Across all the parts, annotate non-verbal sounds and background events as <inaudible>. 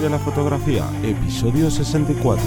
De la fotografía, episodio 64.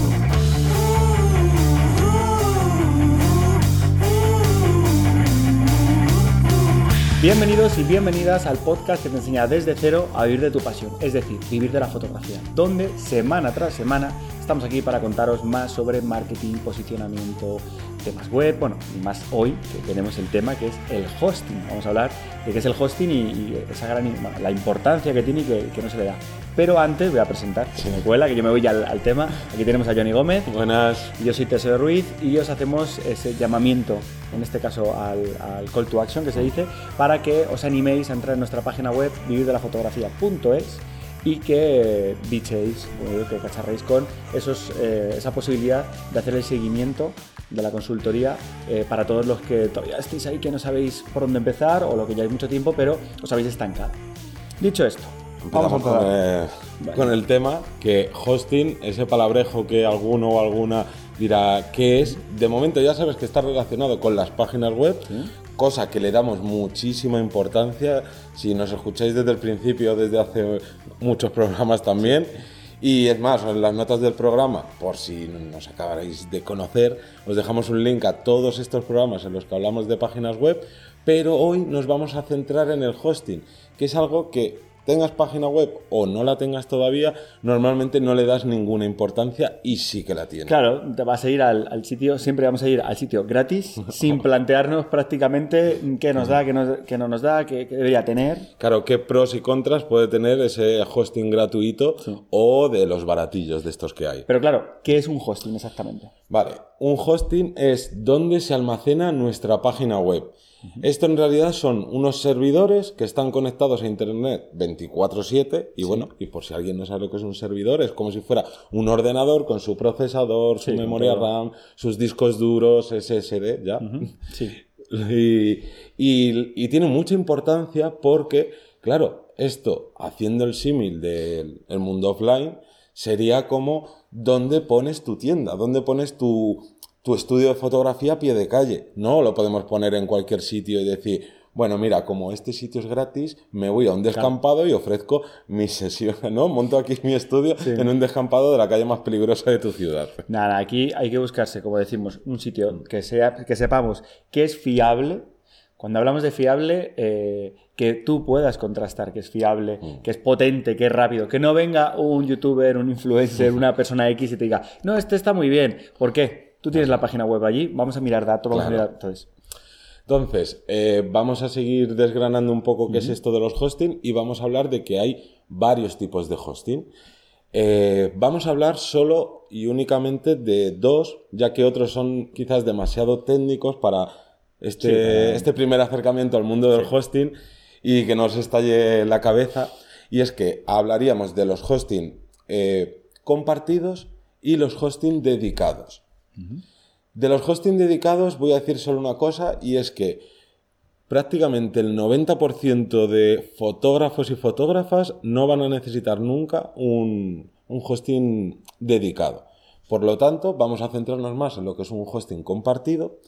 Bienvenidos y bienvenidas al podcast que te enseña desde cero a vivir de tu pasión, es decir, vivir de la fotografía, donde semana tras semana estamos aquí para contaros más sobre marketing, posicionamiento, temas web, bueno, y más hoy que tenemos el tema que es el hosting. Vamos a hablar de qué es el hosting y, esa gran, la importancia que tiene y que, no se le da. Pero antes voy a presentar, si me cuela, que yo me voy al, al, tema. Aquí tenemos a Johnny Gómez. Buenas. Yo soy Teseo Ruiz y os hacemos ese llamamiento, en este caso al, al, call to action que se dice, para que os animéis a entrar en nuestra página web vivirdelafotografía.es y que bichéis, que cacharréis con esos, eh, esa posibilidad de hacer el seguimiento de la consultoría eh, para todos los que todavía estéis ahí que no sabéis por dónde empezar o lo que ya hay mucho tiempo, pero os habéis estancado. Dicho esto, vamos a con, el, con el tema que hosting, ese palabrejo que alguno o alguna dirá qué es, de momento ya sabes que está relacionado con las páginas web, cosa que le damos muchísima importancia. Si nos escucháis desde el principio, desde hace muchos programas también. Y es más, en las notas del programa, por si nos acabaréis de conocer, os dejamos un link a todos estos programas en los que hablamos de páginas web, pero hoy nos vamos a centrar en el hosting, que es algo que tengas página web o no la tengas todavía, normalmente no le das ninguna importancia y sí que la tienes. Claro, te vas a ir al, sitio, siempre vamos a ir al sitio gratis, <laughs> sin plantearnos prácticamente qué nos da, qué, no nos da, qué, debería tener. Claro, qué pros y contras puede tener ese hosting gratuito o de los baratillos de estos que hay. Pero claro, ¿qué es un hosting exactamente? Vale, un hosting es donde se almacena nuestra página web. Esto en realidad son unos servidores que están conectados a Internet 24/7 y bueno, y por si alguien no sabe lo que es un servidor, es como si fuera un ordenador con su procesador, su memoria RAM, sus discos duros, SSD, ¿ya? Sí. <laughs> Y, tiene mucha importancia porque, claro, esto, haciendo el símil del mundo offline, sería como dónde pones tu tienda, dónde pones tu, tu estudio de fotografía a pie de calle. No lo podemos poner en cualquier sitio y decir, bueno, mira, como este sitio es gratis, me voy a un descampado y ofrezco mi sesión, <laughs> ¿no? Monto aquí mi estudio en un descampado de la calle más peligrosa de tu ciudad. Nada, aquí hay que buscarse, como decimos, un sitio que, sea, que sepamos que es fiable. Cuando hablamos de fiable, eh, que tú puedas contrastar que es fiable, mm. que es potente, que es rápido. Que no venga un youtuber, un influencer, <laughs> una persona X y te diga, no, este está muy bien. ¿Por qué? Tú tienes la página web allí, vamos a mirar datos, vamos a mirar. Entonces, entonces eh, vamos a seguir desgranando un poco qué es esto de los hosting y vamos a hablar de que hay varios tipos de hosting. Eh, vamos a hablar solo y únicamente de dos, ya que otros son quizás demasiado técnicos para este, este primer acercamiento al mundo del hosting y que nos estalle la cabeza. Y es que hablaríamos de los hosting eh, compartidos y los hosting dedicados. De los hosting dedicados voy a decir solo una cosa y es que prácticamente el 90% de fotógrafos y fotógrafas no van a necesitar nunca un, hosting dedicado. Por lo tanto, vamos a centrarnos más en lo que es un hosting compartido,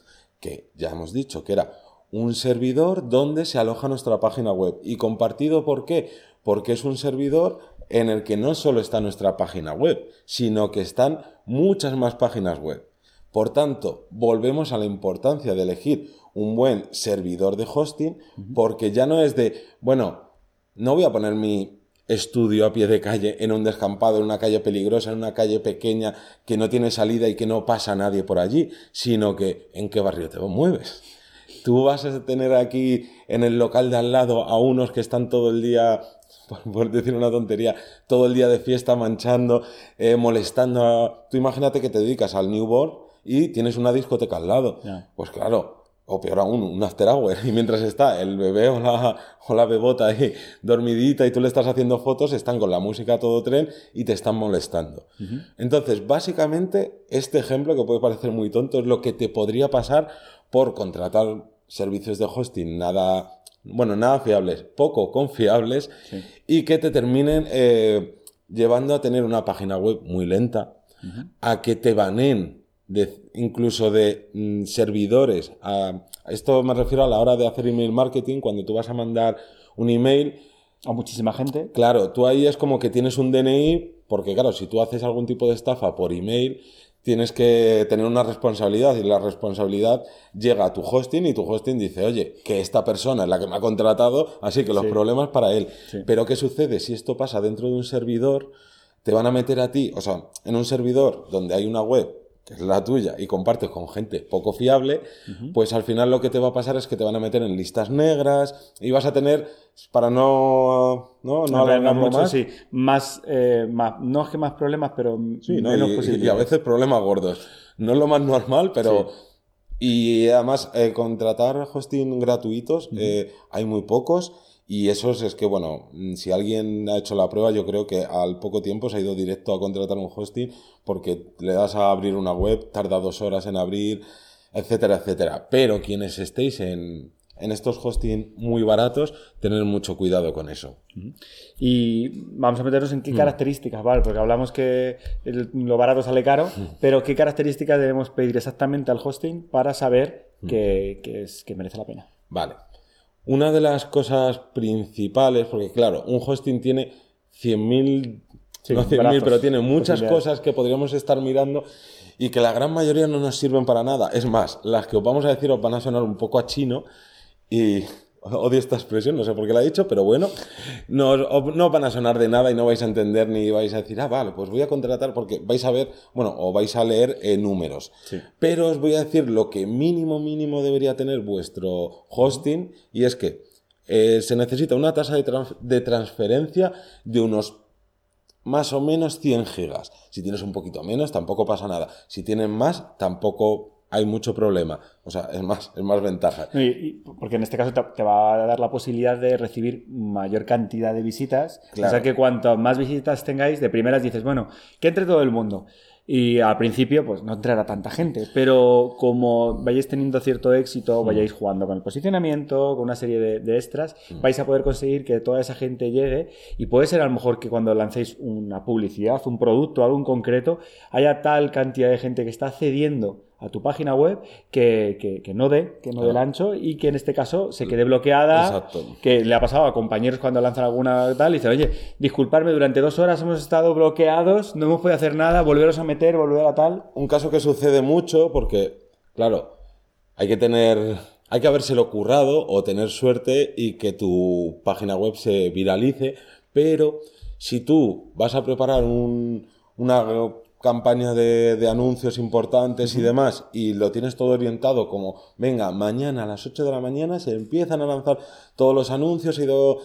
que ya hemos dicho que era un servidor donde se aloja nuestra página web. ¿Y compartido por qué? Porque es un servidor en el que no solo está nuestra página web, sino que están muchas más páginas web. Por tanto, volvemos a la importancia de elegir un buen servidor de hosting, porque ya no es de, bueno, no voy a poner mi estudio a pie de calle en un descampado, en una calle peligrosa, en una calle pequeña que no tiene salida y que no pasa nadie por allí, sino que en qué barrio te mueves. Tú vas a tener aquí en el local de al lado a unos que están todo el día por, decir una tontería, todo el día de fiesta manchando, eh, molestando a... Tú imagínate que te dedicas al newborn y tienes una discoteca al lado. Pues claro, o peor aún, un after hour. <laughs> Y mientras está el bebé o la, o la bebota ahí dormidita y tú le estás haciendo fotos, están con la música a todo tren y te están molestando. Entonces, básicamente, este ejemplo que puede parecer muy tonto es lo que te podría pasar por contratar servicios de hosting nada, bueno, nada fiables, poco confiables y que te terminen eh, llevando a tener una página web muy lenta, a que te banen incluso de mm, servidores. A, esto me refiero a la hora de hacer email marketing, cuando tú vas a mandar un email. A muchísima gente. Claro, tú ahí es como que tienes un DNI porque claro, si tú haces algún tipo de estafa por email, tienes que tener una responsabilidad y la responsabilidad llega a tu hosting y tu hosting dice, oye, que esta persona es la que me ha contratado, así que los problemas para él. Pero ¿qué sucede si esto pasa dentro de un servidor? Te van a meter a ti, o sea, en un servidor donde hay una web que es la tuya, y compartes con gente poco fiable, pues al final lo que te va a pasar es que te van a meter en listas negras y vas a tener, para no, no, no, mucho, más, sí, más, eh, más, no es que más problemas, pero menos y, y, a veces problemas gordos. No es lo más normal, pero... Y además, eh, contratar hosting gratuitos, eh, hay muy pocos y eso es que, bueno, mm, si alguien ha hecho la prueba, yo creo que al poco tiempo se ha ido directo a contratar un hosting porque le das a abrir una web, tarda dos horas en abrir, etcétera, etcétera. Pero quienes estéis en, en estos hosting muy baratos, tener mucho cuidado con eso. Y vamos a meternos en qué mm. características, ¿vale? Porque hablamos que lo barato sale caro, mm. pero ¿qué características debemos pedir exactamente al hosting para saber que, es, que merece la pena? Vale. Una de las cosas principales, porque claro, un hosting tiene 100.000, no 100.000, pero tiene muchas cosas que podríamos estar mirando y que la gran mayoría no nos sirven para nada. Es más, las que os vamos a decir os van a sonar un poco a chino y <laughs> odio esta expresión, no sé por qué la he dicho, pero bueno, no, no van a sonar de nada y no vais a entender ni vais a decir, ah, vale, pues voy a contratar porque vais a ver, bueno, o vais a leer eh, números. Pero os voy a decir lo que mínimo, mínimo debería tener vuestro hosting y es que eh, se necesita una tasa de, de transferencia de unos más o menos 100 gigas. Si tienes un poquito menos, tampoco pasa nada. Si tienes más, tampoco hay mucho problema. O sea, es más, es más ventaja. porque en este caso te, va a dar la posibilidad de recibir mayor cantidad de visitas. O sea que cuanto más visitas tengáis, de primeras dices, bueno, que entre todo el mundo. Y al principio, pues no entrará tanta gente, pero como vayáis teniendo cierto éxito, mm. vayáis jugando con el posicionamiento, con una serie de, extras, mm. vais a poder conseguir que toda esa gente llegue y puede ser a lo mejor que cuando lancéis una publicidad, un producto, algo en concreto, haya tal cantidad de gente que está cediendo a tu página web que, no dé, que no dé el ancho y que en este caso se quede bloqueada. Que le ha pasado a compañeros cuando lanzan alguna tal y dicen, oye, disculparme, durante dos horas hemos estado bloqueados, no hemos podido hacer nada, volveros a meter, volver a tal. Un caso que sucede mucho porque, claro, hay que tener, hay que habérselo currado o tener suerte y que tu página web se viralice, pero si tú vas a preparar un, una campaña de, anuncios importantes y demás, y lo tienes todo orientado como, venga, mañana a las 8 de la mañana se empiezan a lanzar todos los anuncios, y ido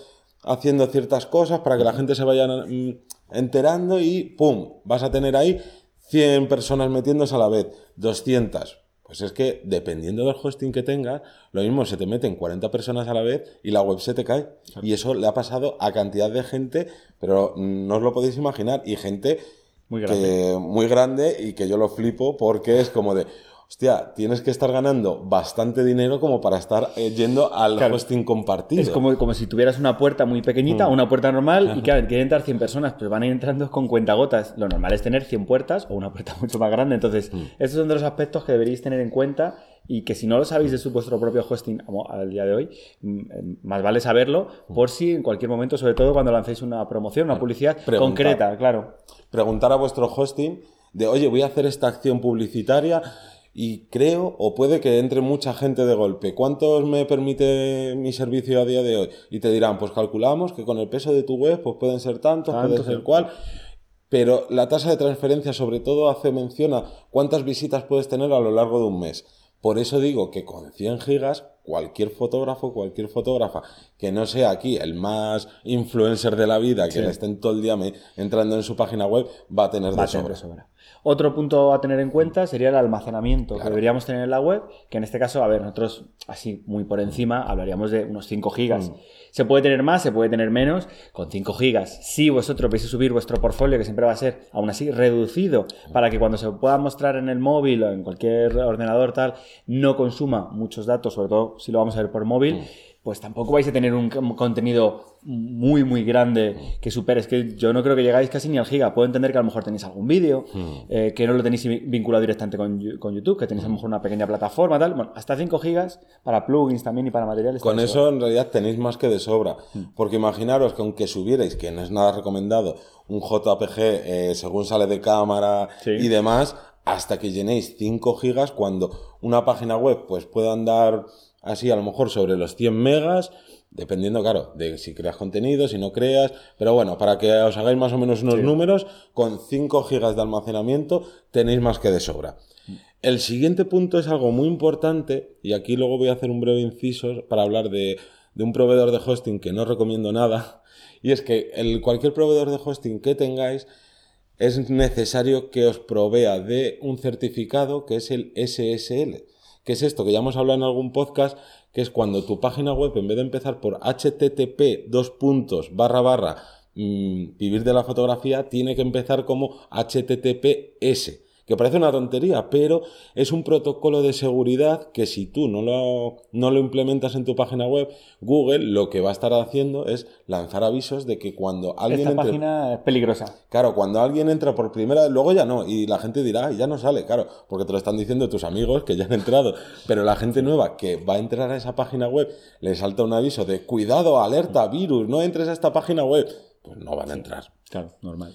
haciendo ciertas cosas para que la gente se vaya mm, enterando y ¡pum! Vas a tener ahí 100 personas metiéndose a la vez, 200. Pues es que dependiendo del hosting que tengas, lo mismo se te meten 40 personas a la vez y la web se te cae. Y eso le ha pasado a cantidad de gente, pero no os lo podéis imaginar. Y gente muy grande. muy grande y que yo lo flipo porque es como de, hostia, tienes que estar ganando bastante dinero como para estar eh, yendo al hosting compartido. Es como, como si tuvieras una puerta muy pequeñita, mm. una puerta normal, y claro, quieren entrar 100 personas, pues van a ir entrando con cuentagotas. Lo normal es tener 100 puertas o una puerta <laughs> mucho más grande. Entonces, mm. estos son de los aspectos que deberéis tener en cuenta y que si no lo sabéis de su vuestro propio hosting al día de hoy, mm, eh, más vale saberlo por si en cualquier momento, sobre todo cuando lancéis una promoción, una publicidad concreta, claro. Preguntar a vuestro hosting de, oye, voy a hacer esta acción publicitaria y creo o puede que entre mucha gente de golpe. ¿Cuántos me permite mi servicio a día de hoy? Y te dirán, pues calculamos que con el peso de tu web pues pueden ser tantos, puede ser cual. Pero la tasa de transferencia sobre todo hace mención a cuántas visitas puedes tener a lo largo de un mes. Por eso digo que con 100 gigas, cualquier fotógrafo, cualquier fotógrafa que no sea aquí el más influencer de la vida, que le estén todo el día entrando en su página web, va a tener de sobra. Otro punto a tener en cuenta sería el almacenamiento que deberíamos tener en la web, que en este caso, a ver, nosotros así muy por encima hablaríamos de unos 5 gigas. Mm. Se puede tener más, se puede tener menos, con 5 gigas. Si vosotros vais a subir vuestro portfolio, que siempre va a ser aún así reducido, para que cuando se pueda mostrar en el móvil o en cualquier ordenador tal, no consuma muchos datos, sobre todo si lo vamos a ver por móvil. Mm pues tampoco vais a tener un contenido muy, muy grande que supere. Es que yo no creo que llegáis casi ni al giga. Puedo entender que a lo mejor tenéis algún vídeo, eh, que no lo tenéis vinculado directamente con, con YouTube, que tenéis a lo mejor una pequeña plataforma, tal. Bueno, hasta 5 gigas para plugins también y para materiales. Con eso en realidad tenéis más que de sobra. Porque imaginaros que aunque subierais, que no es nada recomendado, un JPG eh, según sale de cámara Sí. y demás, hasta que llenéis 5 gigas cuando una página web pues pueda andar así a lo mejor sobre los 100 megas, dependiendo, claro, de si creas contenido, si no creas, pero bueno, para que os hagáis más o menos unos números, con 5 gigas de almacenamiento tenéis más que de sobra. El siguiente punto es algo muy importante, y aquí luego voy a hacer un breve inciso para hablar de, de un proveedor de hosting que no recomiendo nada, y es que el, cualquier proveedor de hosting que tengáis es necesario que os provea de un certificado que es el SSL, que es esto que ya hemos hablado en algún podcast, que es cuando tu página web en vez de empezar por http dos puntos barra barra mm, vivir de la fotografía tiene que empezar como https que parece una tontería, pero es un protocolo de seguridad que si tú no lo, no lo implementas en tu página web, Google lo que va a estar haciendo es lanzar avisos de que cuando alguien Esta entre- página es peligrosa. Claro, cuando alguien entra por primera vez, luego ya no, y la gente dirá, "Ay, ya no sale, claro, porque te lo están diciendo tus amigos que ya han entrado, pero la gente nueva que va a entrar a esa página web le salta un aviso de cuidado, alerta, virus, no entres a esta página web, pues no van a entrar. Claro, normal.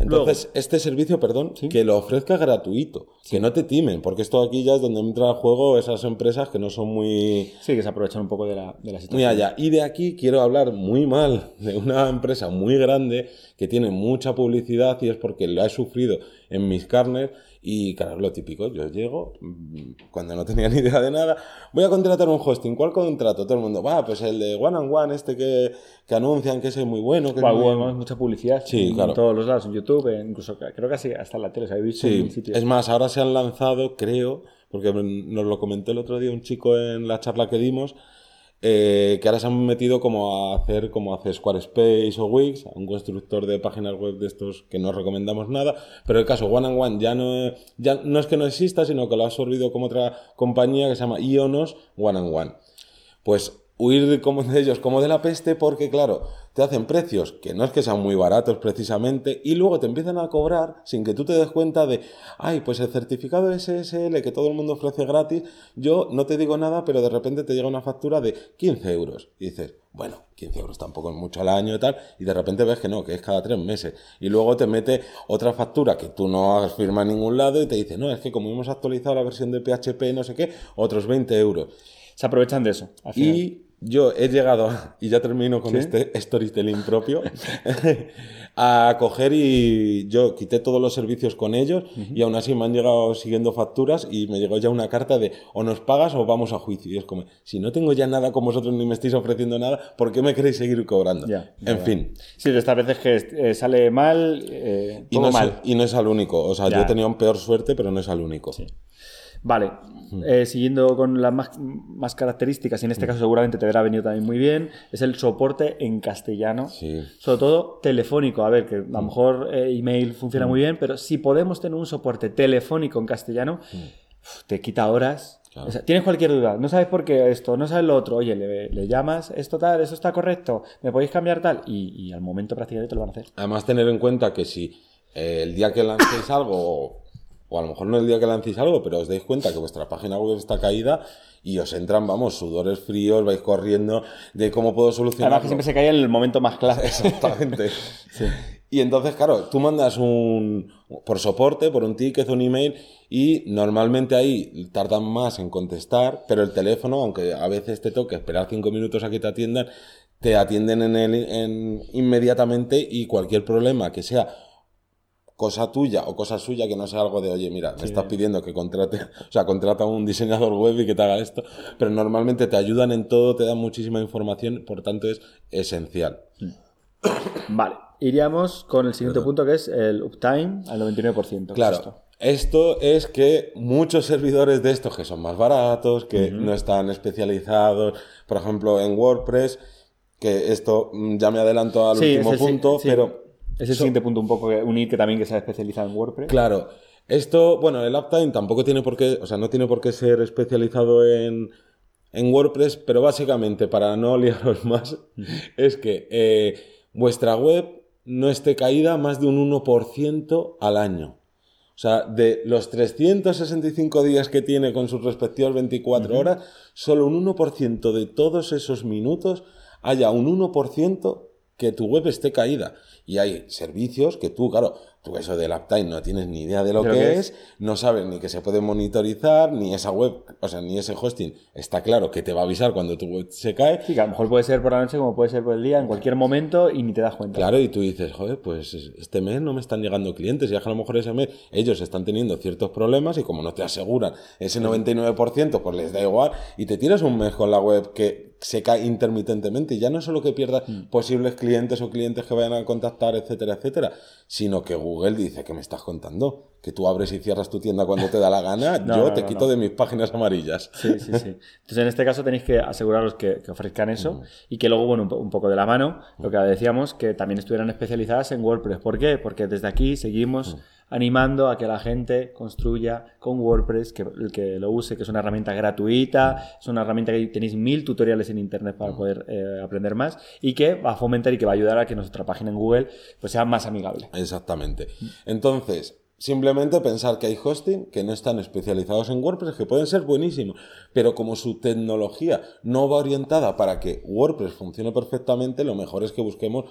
Entonces, este servicio, perdón, que lo ofrezca gratuito, que no te timen, porque esto aquí ya es donde entra al juego esas empresas que no son muy, Sí, que se aprovechan un poco de la, de la muy situación. allá. Y de aquí quiero hablar muy mal de una empresa muy grande que tiene mucha publicidad y es porque la he sufrido en mis carnes. Y claro, lo típico, yo llego mm, cuando no tenía <laughs> ni idea de nada, voy a contratar un hosting, ¿cuál contrato? Todo el mundo, va, pues el de One and One, este que, que anuncian que ese es muy bueno, que es Buah, muy- hubo mucha publicidad Sí, en claro. todos los lados, en YouTube, incluso creo que hasta en la tele, Sí, en es más, ahora se han lanzado, creo, porque nos lo comentó el otro día un chico en la charla que dimos, eh, que ahora se han metido como a hacer como hace Squarespace o Wix, un constructor de páginas web de estos que no recomendamos nada, pero el caso One and One ya no, ya no es que no exista, sino que lo ha absorbido como otra compañía que se llama Ionos One and One. Pues huir de- como de ellos como de la peste porque claro, te hacen precios que no es que sean muy baratos precisamente y luego te empiezan a cobrar sin que tú te des cuenta de, ay, pues el certificado SSL que todo el mundo ofrece gratis, yo no te digo nada, pero de repente te llega una factura de 15 euros y dices, bueno, 15 euros tampoco es mucho al año y tal, y de repente ves que no, que es cada tres meses. Y luego te mete otra factura que tú no has firmado en ningún lado y te dice, no, es que como hemos actualizado la versión de PHP, no sé qué, otros 20 euros. Se aprovechan de eso. Y yo he llegado, a- <laughs> y ya termino con este storytelling propio, <laughs> a coger y yo quité todos los servicios con ellos y aún así me han llegado siguiendo facturas y me llegó ya una carta de o nos pagas o vamos a juicio. Y es como, si no tengo ya nada con vosotros ni me estáis ofreciendo nada, ¿por qué me queréis seguir cobrando? Ya, en fin. Sí, de estas veces que eh, sale mal, eh, Y todo no, es, mal. y no es al único. O sea, Ya. yo he tenido peor suerte, pero no es al único. Vale, eh, siguiendo con las más, más características, y en este caso seguramente te habrá venido también muy bien, es el soporte en castellano, Sí. sobre todo telefónico. A ver, que a lo mejor eh, email funciona muy bien, pero si podemos tener un soporte telefónico en castellano, uf, te quita horas. Claro. O sea, tienes cualquier duda, no sabes por qué esto, no sabes lo otro, oye, le, le llamas, esto tal, eso está correcto, me podéis cambiar tal, y, y al momento prácticamente te lo van a hacer. Además, tener en cuenta que si eh, el día que lancéis <coughs> algo, o, a lo mejor no el día que lancéis algo, pero os dais cuenta que vuestra página web está caída y os entran, vamos, sudores fríos, vais corriendo de cómo puedo solucionarlo. Además que siempre se cae en el momento más clave. <laughs> Exactamente. Y entonces, claro, tú mandas un por soporte, por un ticket, un email, y normalmente ahí tardan más en contestar, pero el teléfono, aunque a veces te toque esperar cinco minutos a que te atiendan, te atienden en el, en, inmediatamente y cualquier problema que sea cosa tuya o cosa suya que no sea algo de, oye, mira, me estás pidiendo que contrate, o sea, contrata a un diseñador web y que te haga esto, pero normalmente te ayudan en todo, te dan muchísima información, por tanto es esencial. <coughs> Vale, iríamos con el siguiente punto que es el uptime al 99%. ¿Qué es Claro. esto? Esto es que muchos servidores de estos que son más baratos, que no están especializados, por ejemplo, en WordPress, que esto mm, ya me adelanto al Sí, último punto, sí, pero Es el siguiente punto un poco unir que también que se ha especializado en WordPress. Claro, esto, bueno, el uptime tampoco tiene por qué, o sea, no tiene por qué ser especializado en, en WordPress, pero básicamente para no <laughs> liaros más, es que eh, vuestra web no esté caída más de un 1% al año. O sea, de los 365 días que tiene con sus respectivas 24 horas, solo un 1% de todos esos minutos haya un 1% que tu web esté caída. Y hay servicios que tú, claro, tú eso del uptime no tienes ni idea de lo, que, es, no sabes ni que se puede monitorizar, ni esa web, o sea, ni ese hosting está claro que te va a avisar cuando tu web se cae. Sí, que a lo mejor puede ser por la noche como puede ser por el día, en cualquier momento y ni te das cuenta. Claro, y tú dices, joder, pues este mes no me están llegando clientes, y a lo mejor ese mes ellos están teniendo ciertos problemas y como no te aseguran ese 99%, pues les da igual y te tiras un mes con la web que se cae intermitentemente. Y ya no es solo que pierdas Mm. posibles clientes o clientes que vayan a contactar, etcétera, etcétera, sino que Google dice que me estás contando, que tú abres y cierras tu tienda cuando te da la gana, <laughs> No, yo no, te no, quito de mis páginas amarillas. Sí, sí, sí. Entonces, en este caso tenéis que aseguraros que, que ofrezcan eso y que luego, bueno, un, po- un poco de la mano, lo que decíamos, que también estuvieran especializadas en WordPress. ¿Por qué? Porque desde aquí seguimos animando a que la gente construya con WordPress, que, que lo use, que es una herramienta gratuita, es una herramienta que tenéis mil tutoriales en Internet para poder eh, aprender más y que va a fomentar y que va a ayudar a que nuestra página en Google pues, sea más amigable. Exactamente. Entonces, simplemente pensar que hay hosting que no están especializados en WordPress, que pueden ser buenísimos, pero como su tecnología no va orientada para que WordPress funcione perfectamente, lo mejor es que busquemos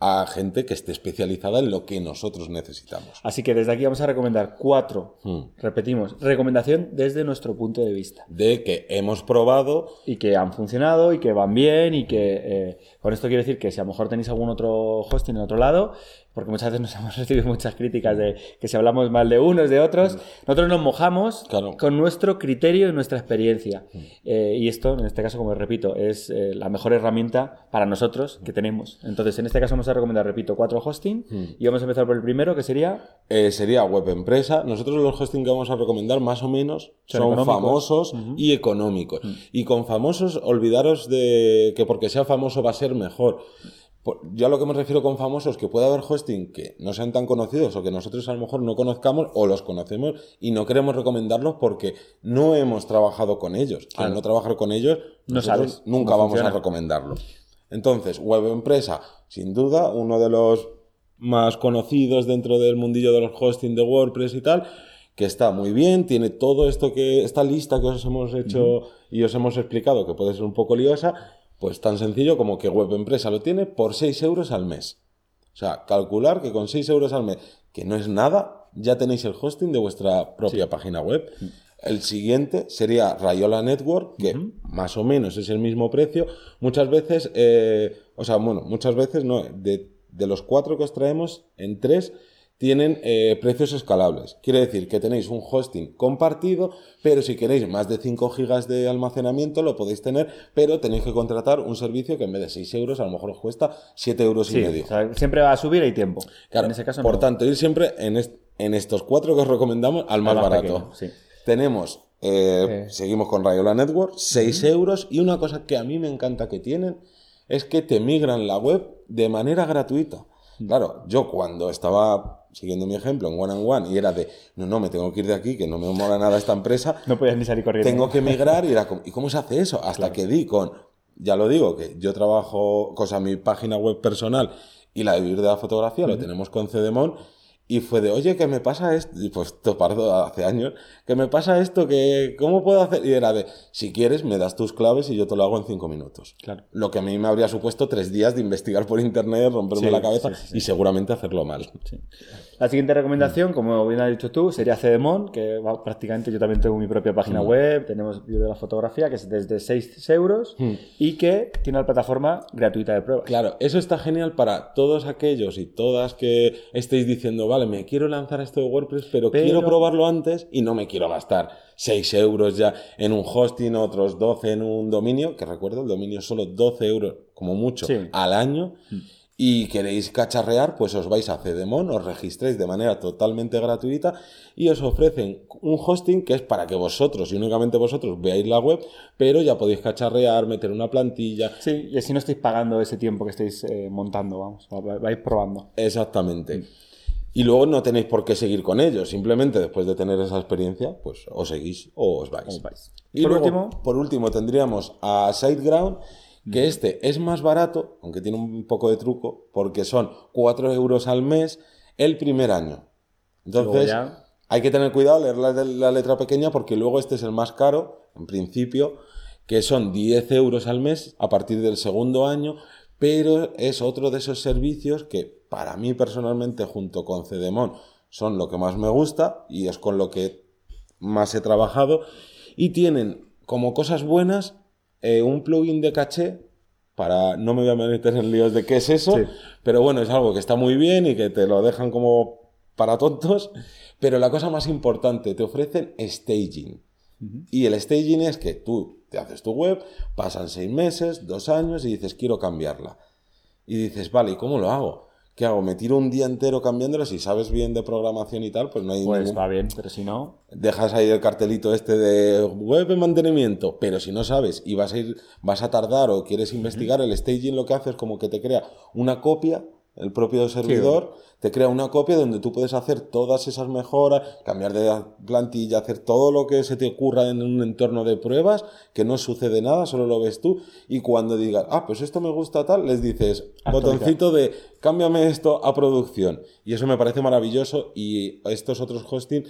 a gente que esté especializada en lo que nosotros necesitamos. Así que desde aquí vamos a recomendar cuatro, Hmm. repetimos, recomendación desde nuestro punto de vista. De que hemos probado y que han funcionado y que van bien y que eh, con esto quiero decir que si a lo mejor tenéis algún otro hosting en otro lado, porque muchas veces nos <laughs> hemos recibido muchas críticas de que si hablamos mal de unos, de otros, nosotros nos mojamos Claro. con nuestro criterio y nuestra experiencia. Eh, y esto, en este caso, como repito, es eh, la mejor herramienta para nosotros que tenemos. Entonces, en este caso vamos a recomendar, repito, cuatro hosting y vamos a empezar por el primero, que sería... eh, sería web empresa. Nosotros los hosting que vamos a recomendar más o menos Son económicos. famosos y económicos. Y con famosos, olvidaros de que porque sea famoso va a ser mejor. Yo a lo que me refiero con famosos, que puede haber hosting que no sean tan conocidos o que nosotros a lo mejor no conozcamos o los conocemos y no queremos recomendarlos porque no hemos trabajado con ellos. Al no trabajar con ellos, No sabes nunca vamos funciona. a recomendarlo. Entonces, web empresa, sin duda, uno de los más conocidos dentro del mundillo de los hosting de WordPress y tal, que está muy bien, tiene todo esto que, esta lista que os hemos hecho y os hemos explicado, que puede ser un poco liosa, pues tan sencillo como que web empresa lo tiene por 6 euros al mes. O sea, calcular que con 6 euros al mes, que no es nada, ya tenéis el hosting de vuestra propia página web. El siguiente sería Rayola Network, que más o menos es el mismo precio. Muchas veces, eh, o sea, bueno, muchas veces no, de, de los cuatro que os traemos, en tres tienen eh, precios escalables. Quiere decir que tenéis un hosting compartido, pero si queréis más de 5 gigas de almacenamiento lo podéis tener, pero tenéis que contratar un servicio que en vez de 6 euros a lo mejor os cuesta 7 euros Sí, y medio. o sea, siempre va a subir y tiempo. Claro, en ese caso por no. tanto, ir siempre en, est- en estos cuatro que os recomendamos al más, más barato. pequeño, sí. Tenemos, eh, Eh. seguimos con Rayola Network, 6 euros. Y una cosa que a mí me encanta que tienen es que te migran la web de manera gratuita. Claro, yo cuando estaba siguiendo mi ejemplo en One and One y era de, no, no, me tengo que ir de aquí, que no me mola nada esta empresa, <laughs> No podías ni salir corriendo. tengo que migrar y era como, <laughs> ¿y cómo se hace eso? Hasta que di con, ya lo digo, que yo trabajo, cosa, mi página web personal y la de vivir de la fotografía lo tenemos con Cedemon y fue de, oye, ¿qué me pasa esto? Y pues esto pardo hace años, ¿qué me pasa esto? que ¿Cómo puedo hacer? Y era de, si quieres, me das tus claves y yo te lo hago en cinco minutos. Claro. Lo que a mí me habría supuesto tres días de investigar por internet, romperme Sí, la cabeza sí, sí, sí. y seguramente hacerlo mal. La siguiente recomendación, como bien has dicho tú, sería Cedemon, que va- prácticamente yo también tengo mi propia página web, tenemos vídeo de la fotografía, que es desde 6 euros y que tiene la plataforma gratuita de pruebas. Claro, eso está genial para todos aquellos y todas que estéis diciendo, vale, me quiero lanzar esto de WordPress, pero, Pero- quiero probarlo antes y no me quiero gastar 6 euros ya en un hosting, otros 12 en un dominio, que recuerdo, el dominio es solo 12 euros, como mucho, Sí. al año. Y queréis cacharrear, pues os vais a Cedemon, os registréis de manera totalmente gratuita y os ofrecen un hosting que es para que vosotros y únicamente vosotros veáis la web, pero ya podéis cacharrear, meter una plantilla, Sí, y así no estáis pagando ese tiempo que estáis eh, montando, vamos, va- vais probando. Exactamente. Y luego no tenéis por qué seguir con ellos. Simplemente después de tener esa experiencia, pues os seguís o os vais. Os vais. Y Por luego, último- por último, tendríamos a SiteGround, que este es más barato, aunque tiene un poco de truco, porque son 4 euros al mes el primer año. Entonces, ya- hay que tener cuidado, leer la, la letra pequeña, porque luego este es el más caro, en principio, que son 10 euros al mes a partir del segundo año, pero es otro de esos servicios que para mí personalmente, junto con Cedemon, son lo que más me gusta y es con lo que más he trabajado. Y tienen como cosas buenas eh, un plugin de caché. Para, no me voy a meter en líos de qué es eso, Sí. pero bueno, es algo que está muy bien y que te lo dejan como para tontos. Pero la cosa más importante, te ofrecen staging. Y el staging es que tú te haces tu web, pasan seis meses, dos años y dices, quiero cambiarla. Y dices, vale, ¿y cómo lo hago? ¿Qué hago? ¿Me tiro un día entero cambiándola? Si sabes bien de programación y tal, pues no hay Pues ningún- va bien, pero si no, dejas ahí el cartelito este de web de mantenimiento, pero si no sabes y vas a ir, vas a tardar o quieres investigar, el staging lo que hace es como que te crea una copia, el propio servidor te crea una copia donde tú puedes hacer todas esas mejoras, cambiar de plantilla, hacer todo lo que se te ocurra en un entorno de pruebas, que no sucede nada, solo lo ves tú, y cuando digas, ah, pues esto me gusta tal, les dices, botoncito de cámbiame esto a producción. Y eso me parece maravilloso y estos otros hosting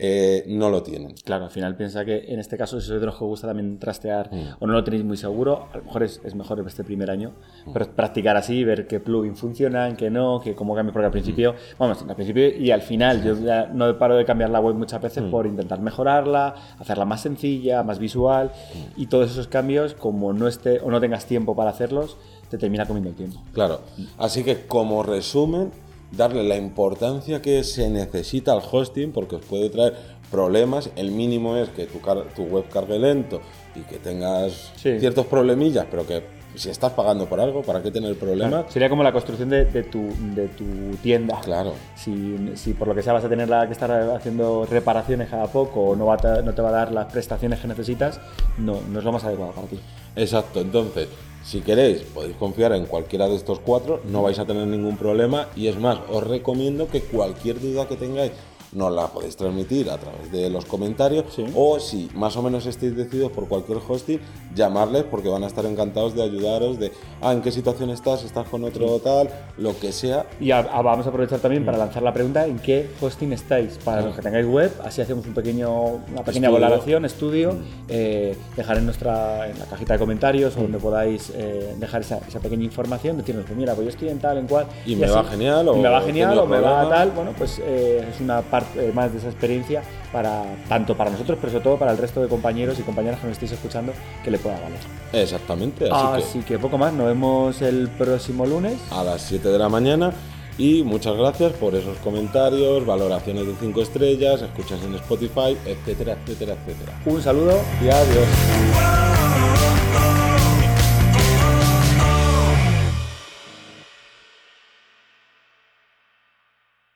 eh, no lo tienen. Claro, al final piensa que en este caso, si sois de los que os gusta también trastear Mm. o no lo tenéis muy seguro, a lo mejor es, es mejor este primer año, Mm. pero practicar así, ver qué plugin funcionan, qué no, que cómo cambia, porque al principio, Mm. vamos, al principio y al final, yo ya no paro de cambiar la web muchas veces Mm. por intentar mejorarla, hacerla más sencilla, más visual, y todos esos cambios, como no esté o no tengas tiempo para hacerlos, te termina comiendo el tiempo. Claro. Así que como resumen, darle la importancia que se necesita al hosting porque os puede traer problemas. El mínimo es que tu, car- tu web cargue lento y que tengas Sí. ciertos problemillas, pero que si estás pagando por algo, ¿para qué tener problemas? Sería como la construcción de, de tu, de tu tienda. Claro. Si, si por lo que sea vas a tener la- que estar haciendo reparaciones cada poco o no, va a te- no te va a dar las prestaciones que necesitas, no, no es lo más adecuado para ti. Exacto, entonces, si queréis, podéis confiar en cualquiera de estos cuatro, no vais a tener ningún problema. Y es más, os recomiendo que cualquier duda que tengáis nos la podéis transmitir a través de los comentarios Sí. o si más o menos estáis decididos por cualquier hosting, llamarles porque van a estar encantados de ayudaros de, ah, ¿en qué situación estás? ¿Estás con otro tal? Lo que sea. Y a- a- vamos a aprovechar también Mm. para lanzar la pregunta en qué hosting estáis. Para los que tengáis web, así hacemos un pequeño, una pequeña Estudio. valoración, estudio, Mm. eh, dejar en nuestra en la cajita de comentarios o donde podáis eh, dejar esa, esa pequeña información, decirnos, pues mira, pues yo estoy en tal, en cual. Y me va genial, o y me va genial o me va tal. Bueno, pues eh, es una parte más de esa experiencia para tanto para nosotros, pero sobre todo para el resto de compañeros y compañeras que nos estéis escuchando que le pueda valer. Exactamente, así Así que poco más, nos vemos el próximo lunes. que a las 7 de la mañana. Y muchas gracias por esos comentarios, valoraciones de 5 estrellas, escuchas en Spotify, etcétera, etcétera, etcétera. Un saludo y adiós.